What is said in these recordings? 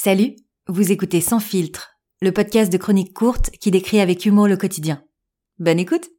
Salut, vous écoutez Sans filtre, le podcast de chroniques courtes qui décrit avec humour le quotidien. Bonne écoute.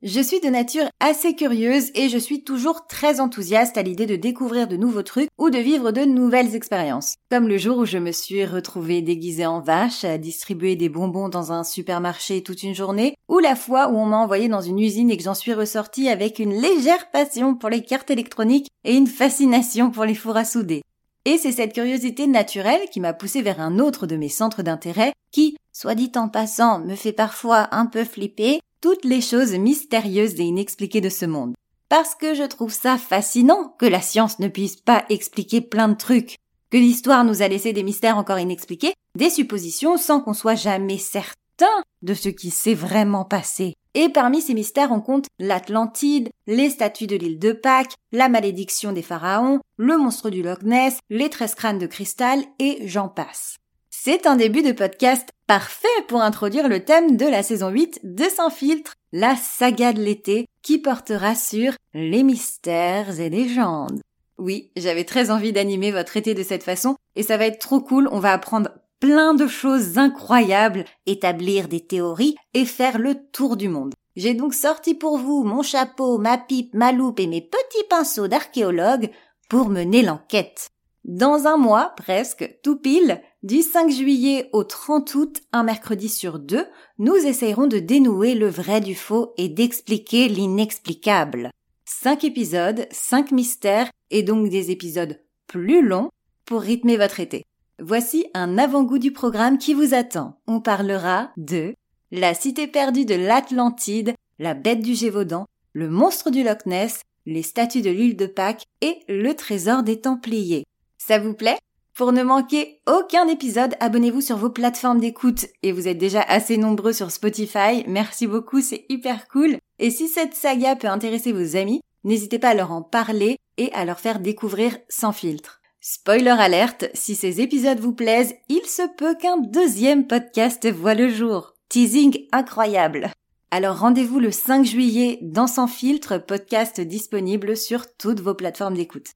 Je suis de nature assez curieuse et je suis toujours très enthousiaste à l'idée de découvrir de nouveaux trucs ou de vivre de nouvelles expériences. Comme le jour où je me suis retrouvée déguisée en vache à distribuer des bonbons dans un supermarché toute une journée, ou la fois où on m'a envoyé dans une usine et que j'en suis ressortie avec une légère passion pour les cartes électroniques et une fascination pour les fours à souder. Et c'est cette curiosité naturelle qui m'a poussé vers un autre de mes centres d'intérêt qui, soit dit en passant, me fait parfois un peu flipper, toutes les choses mystérieuses et inexpliquées de ce monde. Parce que je trouve ça fascinant que la science ne puisse pas expliquer plein de trucs, que l'histoire nous a laissé des mystères encore inexpliqués, des suppositions sans qu'on soit jamais certain de ce qui s'est vraiment passé. Et parmi ces mystères, on compte l'Atlantide, les statues de l'île de Pâques, la malédiction des pharaons, le monstre du Loch Ness, les treize crânes de cristal, et j'en passe. C'est un début de podcast parfait pour introduire le thème de la saison 8 de Sans filtre, la saga de l'été qui portera sur les mystères et légendes. Oui, j'avais très envie d'animer votre été de cette façon et ça va être trop cool, on va apprendre plein de choses incroyables, établir des théories et faire le tour du monde. J'ai donc sorti pour vous mon chapeau, ma pipe, ma loupe et mes petits pinceaux d'archéologue pour mener l'enquête. Dans un mois, presque, tout pile, du 5 juillet au 30 août, un mercredi sur deux, nous essayerons de dénouer le vrai du faux et d'expliquer l'inexplicable. Cinq épisodes, cinq mystères et donc des épisodes plus longs pour rythmer votre été. Voici un avant-goût du programme qui vous attend. On parlera de la cité perdue de l'Atlantide, la bête du Gévaudan, le monstre du Loch Ness, les statues de l'île de Pâques et le trésor des Templiers. Ça vous plaît? Pour ne manquer aucun épisode, abonnez-vous sur vos plateformes d'écoute et vous êtes déjà assez nombreux sur Spotify. Merci beaucoup, c'est hyper cool. Et si cette saga peut intéresser vos amis, n'hésitez pas à leur en parler et à leur faire découvrir sans filtre. Spoiler alerte, si ces épisodes vous plaisent, il se peut qu'un deuxième podcast voit le jour. Teasing incroyable. Alors rendez-vous le 5 juillet dans Sans filtre, podcast disponible sur toutes vos plateformes d'écoute.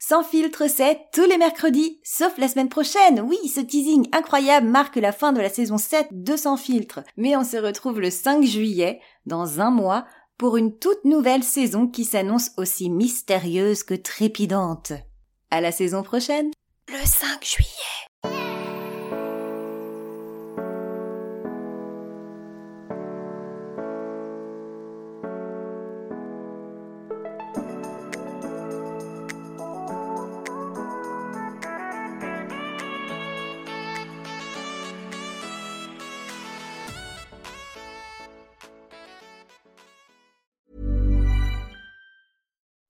Sans filtre, c'est tous les mercredis, sauf la semaine prochaine. Oui, ce teasing incroyable marque la fin de la saison 7 de Sans filtre. Mais on se retrouve le 5 juillet, dans un mois, pour une toute nouvelle saison qui s'annonce aussi mystérieuse que trépidante. À la saison prochaine, le 5 juillet.